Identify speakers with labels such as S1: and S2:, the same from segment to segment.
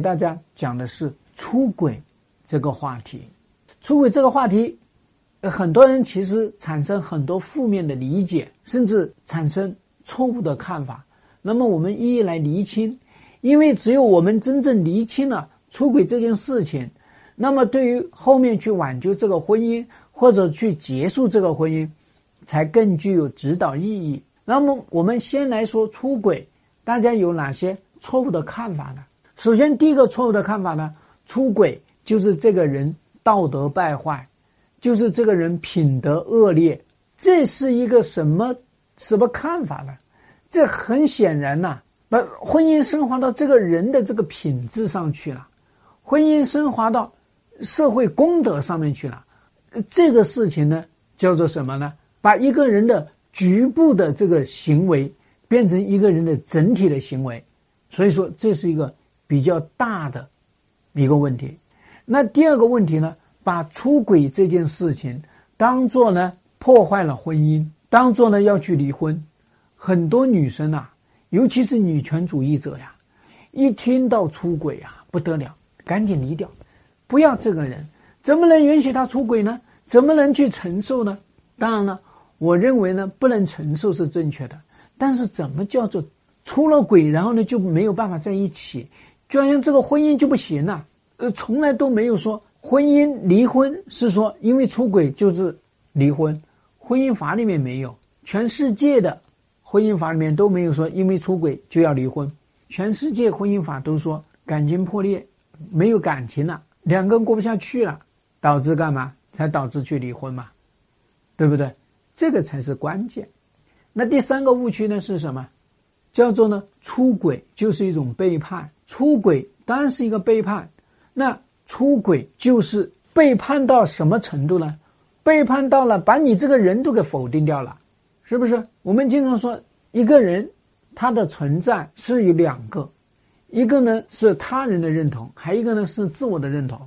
S1: 给大家讲的是出轨这个话题。出轨这个话题，很多人其实产生很多负面的理解，甚至产生错误的看法。那么我们一一来厘清，因为只有我们真正厘清了出轨这件事情，那么对于后面去挽救这个婚姻或者去结束这个婚姻，才更具有指导意义。那么我们先来说出轨，大家有哪些错误的看法呢？首先，第一个错误的看法呢，出轨就是这个人道德败坏，就是这个人品德恶劣，这是一个什么什么看法呢？这很显然呐，把婚姻升华到这个人的这个品质上去了，婚姻升华到社会公德上面去了，这个事情呢叫做什么呢？把一个人的局部的这个行为变成一个人的整体的行为，所以说这是一个比较大的一个问题。那第二个问题呢，把出轨这件事情当做呢破坏了婚姻，当做呢要去离婚。很多女生啊，尤其是女权主义者呀，一听到出轨啊，不得了，赶紧离掉，不要这个人，怎么能允许他出轨呢？怎么能去承受呢？当然了，我认为呢，不能承受是正确的，但是怎么叫做出了轨，然后呢就没有办法在一起，就好像这个婚姻就不行了？呃，从来都没有说婚姻离婚是说因为出轨就是离婚，婚姻法里面没有，全世界的。婚姻法里面都没有说，因为出轨就要离婚。全世界婚姻法都说，感情破裂，没有感情了，两个人过不下去了，导致干嘛？才导致去离婚嘛，对不对？这个才是关键。那第三个误区呢是什么？叫做呢出轨就是一种背叛。出轨当然是一个背叛。那出轨就是背叛到什么程度呢？背叛到了把你这个人都给否定掉了。是不是？我们经常说，一个人他的存在是有两个，一个呢是他人的认同，还一个呢是自我的认同。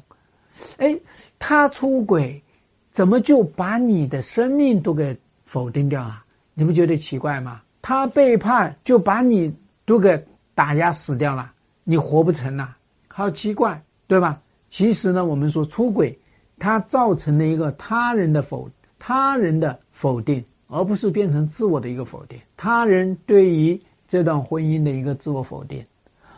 S1: 哎，他出轨，怎么就把你的生命都给否定掉了？你不觉得奇怪吗？他背叛，就把你都给打压死掉了，你活不成了，好奇怪，对吧？其实呢，我们说出轨，它造成了一个他人的否，他人的否定。而不是变成自我的一个否定，他人对于这段婚姻的一个自我否定，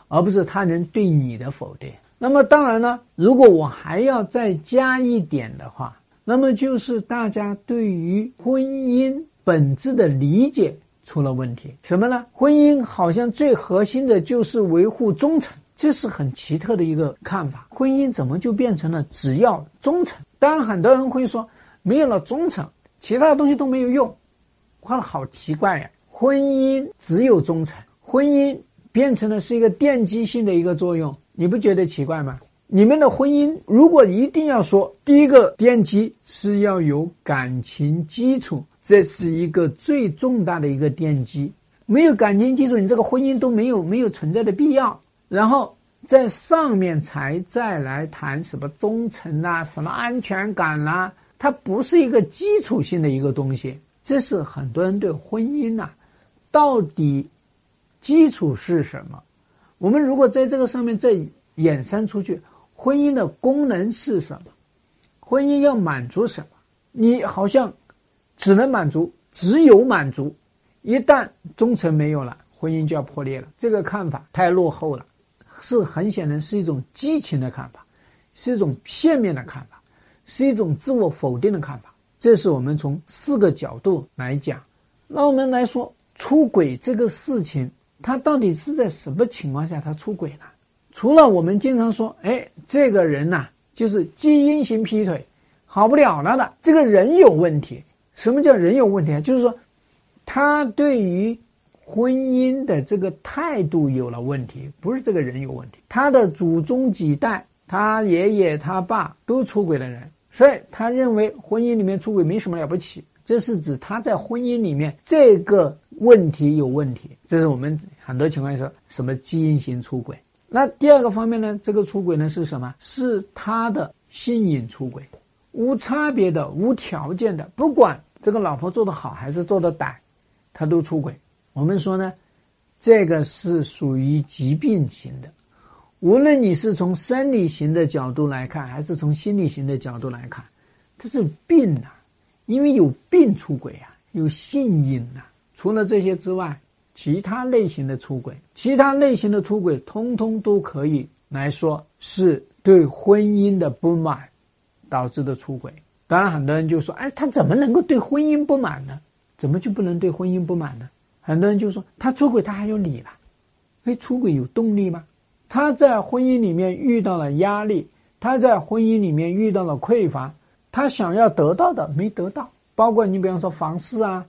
S1: 而不是他人对你的否定。那么当然呢，如果我还要再加一点的话，那么就是大家对于婚姻本质的理解出了问题。什么呢？婚姻好像最核心的就是维护忠诚，这是很奇特的一个看法。婚姻怎么就变成了只要忠诚？当然，很多人会说，没有了忠诚，其他的东西都没有用。画的好奇怪呀！婚姻只有忠诚，婚姻变成了是一个奠基性的一个作用，你不觉得奇怪吗？你们的婚姻如果一定要说第一个奠基是要有感情基础，这是一个最重大的一个奠基，没有感情基础，你这个婚姻都没有没有存在的必要。然后在上面才再来谈什么忠诚啊，什么安全感啦，它不是一个基础性的一个东西。这是很多人对婚姻呐，到底基础是什么？我们如果在这个上面再衍生出去，婚姻的功能是什么？婚姻要满足什么？你好像只能满足，只有满足。一旦忠诚没有了，婚姻就要破裂了。这个看法太落后了，是很显然是一种激情的看法，是一种片面的看法，是一种自我否定的看法。这是我们从四个角度来讲，那我们来说出轨这个事情，他到底是在什么情况下他出轨呢？除了我们经常说，哎，这个人呐，就是基因型劈腿，好不了了的，这个人有问题。什么叫人有问题啊？就是说，他对于婚姻的这个态度有了问题，不是这个人有问题。他的祖宗几代，他爷爷他爸都出轨的人。所以他认为婚姻里面出轨没什么了不起，这是指他在婚姻里面这个问题有问题。这是我们很多情况下说什么基因型出轨。那第二个方面呢，这个出轨呢是什么？是他的性瘾出轨，无差别的、无条件的，不管这个老婆做得好还是做得歹，他都出轨。我们说呢，这个是属于疾病型的，无论你是从生理型的角度来看，还是从心理型的角度来看，这是病啊，因为有病出轨啊，有性瘾啊。除了这些之外，其他类型的出轨，其他类型的出轨，通通都可以来说是对婚姻的不满导致的出轨。当然，很多人就说：“哎，他怎么能够对婚姻不满呢？怎么就不能对婚姻不满呢？”很多人就说：“他出轨，他还有理了。哎，出轨有动力吗？”他在婚姻里面遇到了压力，他在婚姻里面遇到了匮乏，他想要得到的没得到，包括你比方说房事啊，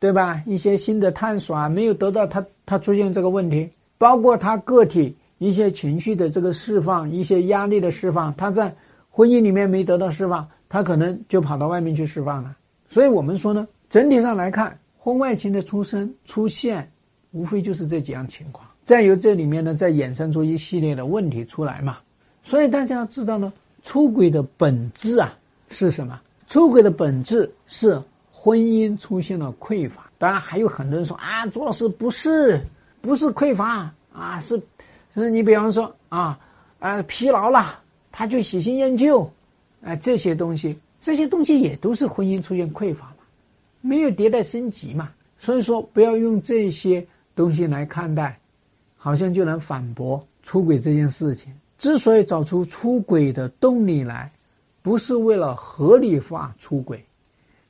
S1: 对吧？一些新的探索啊，没有得到，他他出现这个问题，包括他个体一些情绪的这个释放，一些压力的释放，他在婚姻里面没得到释放，他可能就跑到外面去释放了。所以我们说呢，整体上来看，婚外情的出生出现，无非就是这几样情况。再由这里面呢，再衍生出一系列的问题出来嘛，所以大家要知道呢，出轨的本质啊是什么？出轨的本质是婚姻出现了匮乏。当然还有很多人说啊，朱老师不是，不是匮乏啊，是，是你比方说啊，啊疲劳了，他就喜新厌旧，啊这些东西，这些东西也都是婚姻出现匮乏嘛，没有迭代升级嘛。所以说不要用这些东西来看待。好像就能反驳出轨这件事情。之所以找出出轨的动力来，不是为了合理化出轨，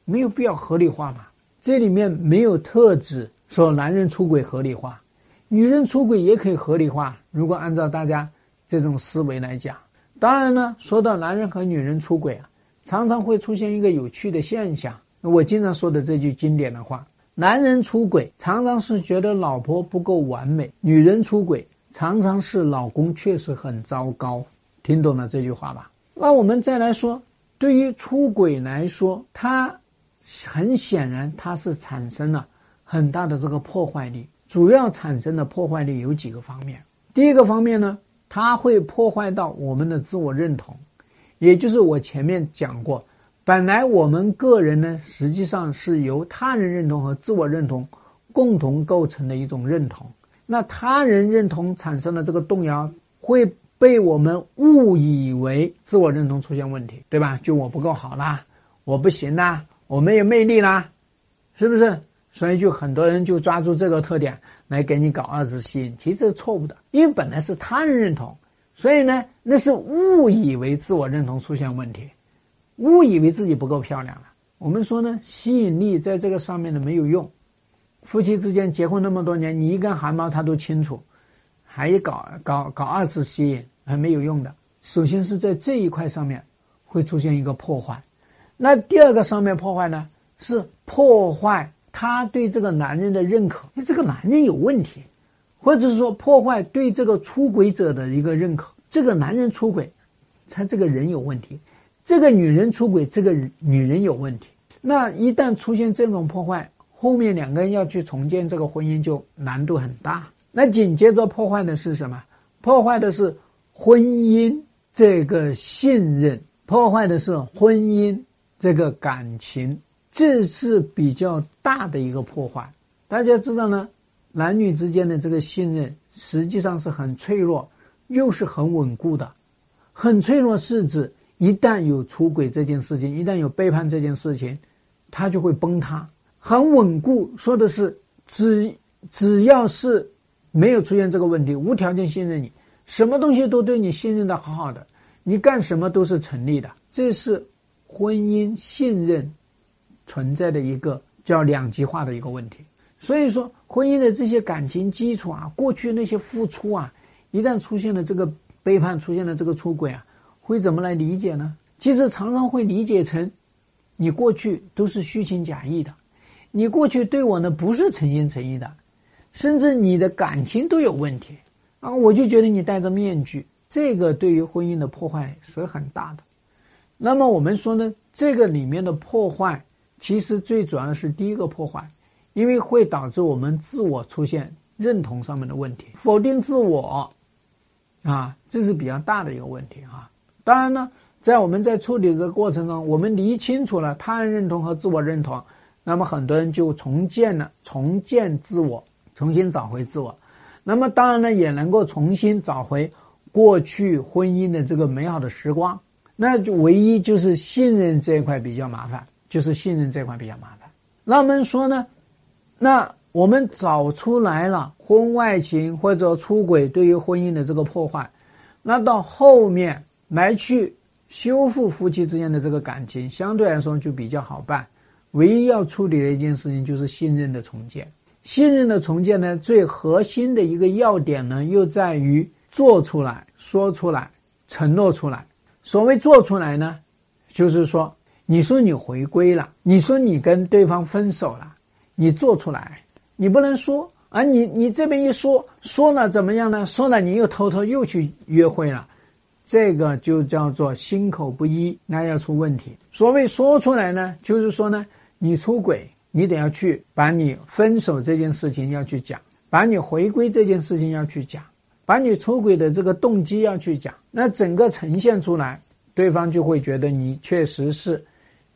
S1: 没有必要合理化嘛。这里面没有特指说男人出轨合理化，女人出轨也可以合理化。如果按照大家这种思维来讲，当然呢，说到男人和女人出轨啊，常常会出现一个有趣的现象。我经常说的这句经典的话。男人出轨常常是觉得老婆不够完美，女人出轨常常是老公确实很糟糕。听懂了这句话吧？那我们再来说，对于出轨来说，它很显然它是产生了很大的这个破坏力。主要产生的破坏力有几个方面。第一个方面呢，它会破坏到我们的自我认同，也就是我前面讲过。本来我们个人呢，实际上是由他人认同和自我认同共同构成的一种认同。那他人认同产生的这个动摇，会被我们误以为自我认同出现问题，对吧？就我不够好啦，我不行啦，我没有魅力啦，是不是？所以就很多人就抓住这个特点来给你搞二次吸引，其实这是错误的，因为本来是他人认同，所以呢，那是误以为自我认同出现问题。误以为自己不够漂亮了。我们说呢，吸引力在这个上面呢没有用。夫妻之间结婚那么多年，你一根汗毛他都清楚，还搞搞搞二次吸引还没有用的。首先是在这一块上面会出现一个破坏。那第二个上面破坏呢，是破坏他对这个男人的认可，这个男人有问题，或者是说破坏对这个出轨者的一个认可。这个男人出轨，他这个人有问题。这个女人出轨，这个女人有问题。那一旦出现这种破坏，后面两个人要去重建这个婚姻就难度很大。那紧接着破坏的是什么？破坏的是婚姻这个信任，破坏的是婚姻这个感情，这是比较大的一个破坏。大家知道呢，男女之间的这个信任实际上是很脆弱，又是很稳固的。很脆弱是指。一旦有出轨这件事情，一旦有背叛这件事情，他就会崩塌。很稳固，说的是只只要是没有出现这个问题，无条件信任你，什么东西都对你信任的好好的，你干什么都是成立的。这是婚姻信任存在的一个叫两极化的一个问题。所以说，婚姻的这些感情基础啊，过去那些付出啊，一旦出现了这个背叛，出现了这个出轨啊。会怎么来理解呢？其实常常会理解成，你过去都是虚情假意的，你过去对我呢不是诚心诚意的，甚至你的感情都有问题啊！我就觉得你戴着面具，这个对于婚姻的破坏是很大的。那么我们说呢，这个里面的破坏，其实最主要的是第一个破坏，因为会导致我们自我出现认同上面的问题，否定自我，啊，这是比较大的一个问题啊。当然呢，在我们在处理这个过程中，我们理清楚了他人认同和自我认同，那么很多人就重建了，重建自我，重新找回自我。那么当然呢，也能够重新找回过去婚姻的这个美好的时光，那就唯一就是信任这一块比较麻烦，就是信任这块比较麻烦。那我们说呢，那我们找出来了婚外情或者出轨对于婚姻的这个破坏，那到后面来去修复夫妻之间的这个感情，相对来说就比较好办。唯一要处理的一件事情就是信任的重建。信任的重建呢，最核心的一个要点呢，又在于做出来、说出来、承诺出来。所谓做出来呢，就是说，你说你回归了，你说你跟对方分手了，你做出来，你不能说啊，你你这边一说说了怎么样呢？说了你又偷偷又去约会了，这个就叫做心口不一，那要出问题。所谓说出来呢，就是说呢。你出轨，你得要去把你分手这件事情要去讲，把你回归这件事情要去讲，把你出轨的这个动机要去讲，那整个呈现出来，对方就会觉得你确实是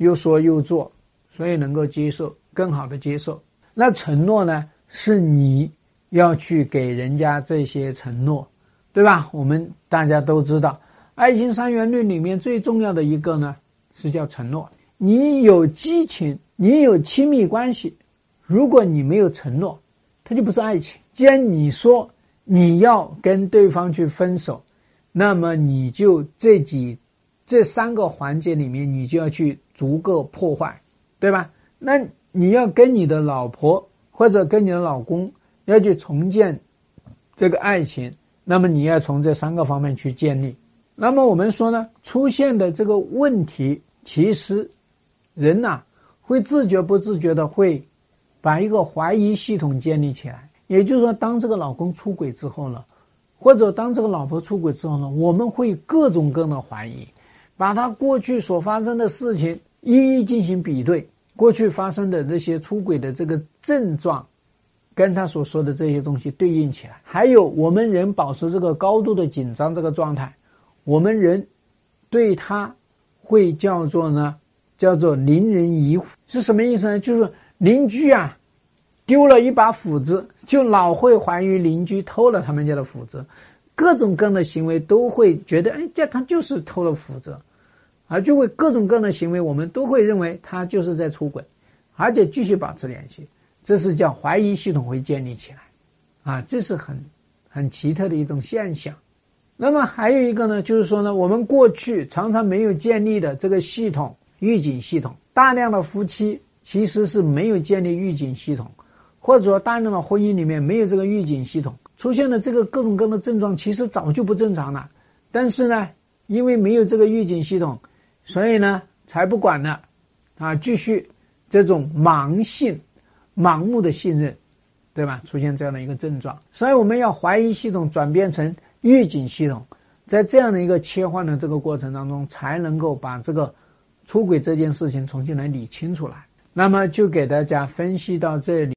S1: 又说又做，所以能够接受，更好的接受。那承诺呢，是你要去给人家这些承诺，对吧？我们大家都知道，爱情三元论里面最重要的一个呢，是叫承诺。你有激情。你有亲密关系，如果你没有承诺，它就不是爱情。既然你说你要跟对方去分手，那么你就这几这三个环节里面，你就要去逐个破坏，对吧？那你要跟你的老婆或者跟你的老公要去重建这个爱情，那么你要从这三个方面去建立。那么我们说呢，出现的这个问题，其实人呐。会自觉不自觉的会，把一个怀疑系统建立起来。也就是说，当这个老公出轨之后呢，或者当这个老婆出轨之后呢，我们会各种各样的怀疑，把他过去所发生的事情一一进行比对，过去发生的这些出轨的这个症状，跟他所说的这些东西对应起来。还有，我们人保持这个高度的紧张这个状态，我们人对他会叫做呢？叫做邻人疑虎是什么意思呢？就是邻居啊，丢了一把斧子，就老会怀疑邻居偷了他们家的斧子，各种各样的行为都会觉得，哎，这他就是偷了斧子，而就会各种各样的行为，我们都会认为他就是在出轨，而且继续保持联系，这是叫怀疑系统会建立起来，啊，这是很很奇特的一种现象。那么还有一个呢，就是说呢，我们过去常常没有建立的这个系统。预警系统，大量的夫妻其实是没有建立预警系统，或者说大量的婚姻里面没有这个预警系统，出现的这个各种各样的症状其实早就不正常了。但是呢，因为没有这个预警系统，所以呢才不管了，啊，继续这种盲信、盲目的信任，对吧？出现这样的一个症状，所以我们要怀疑系统转变成预警系统，在这样的一个切换的这个过程当中，才能够把这个。出轨这件事情重新来理清楚来，那么就给大家分析到这里。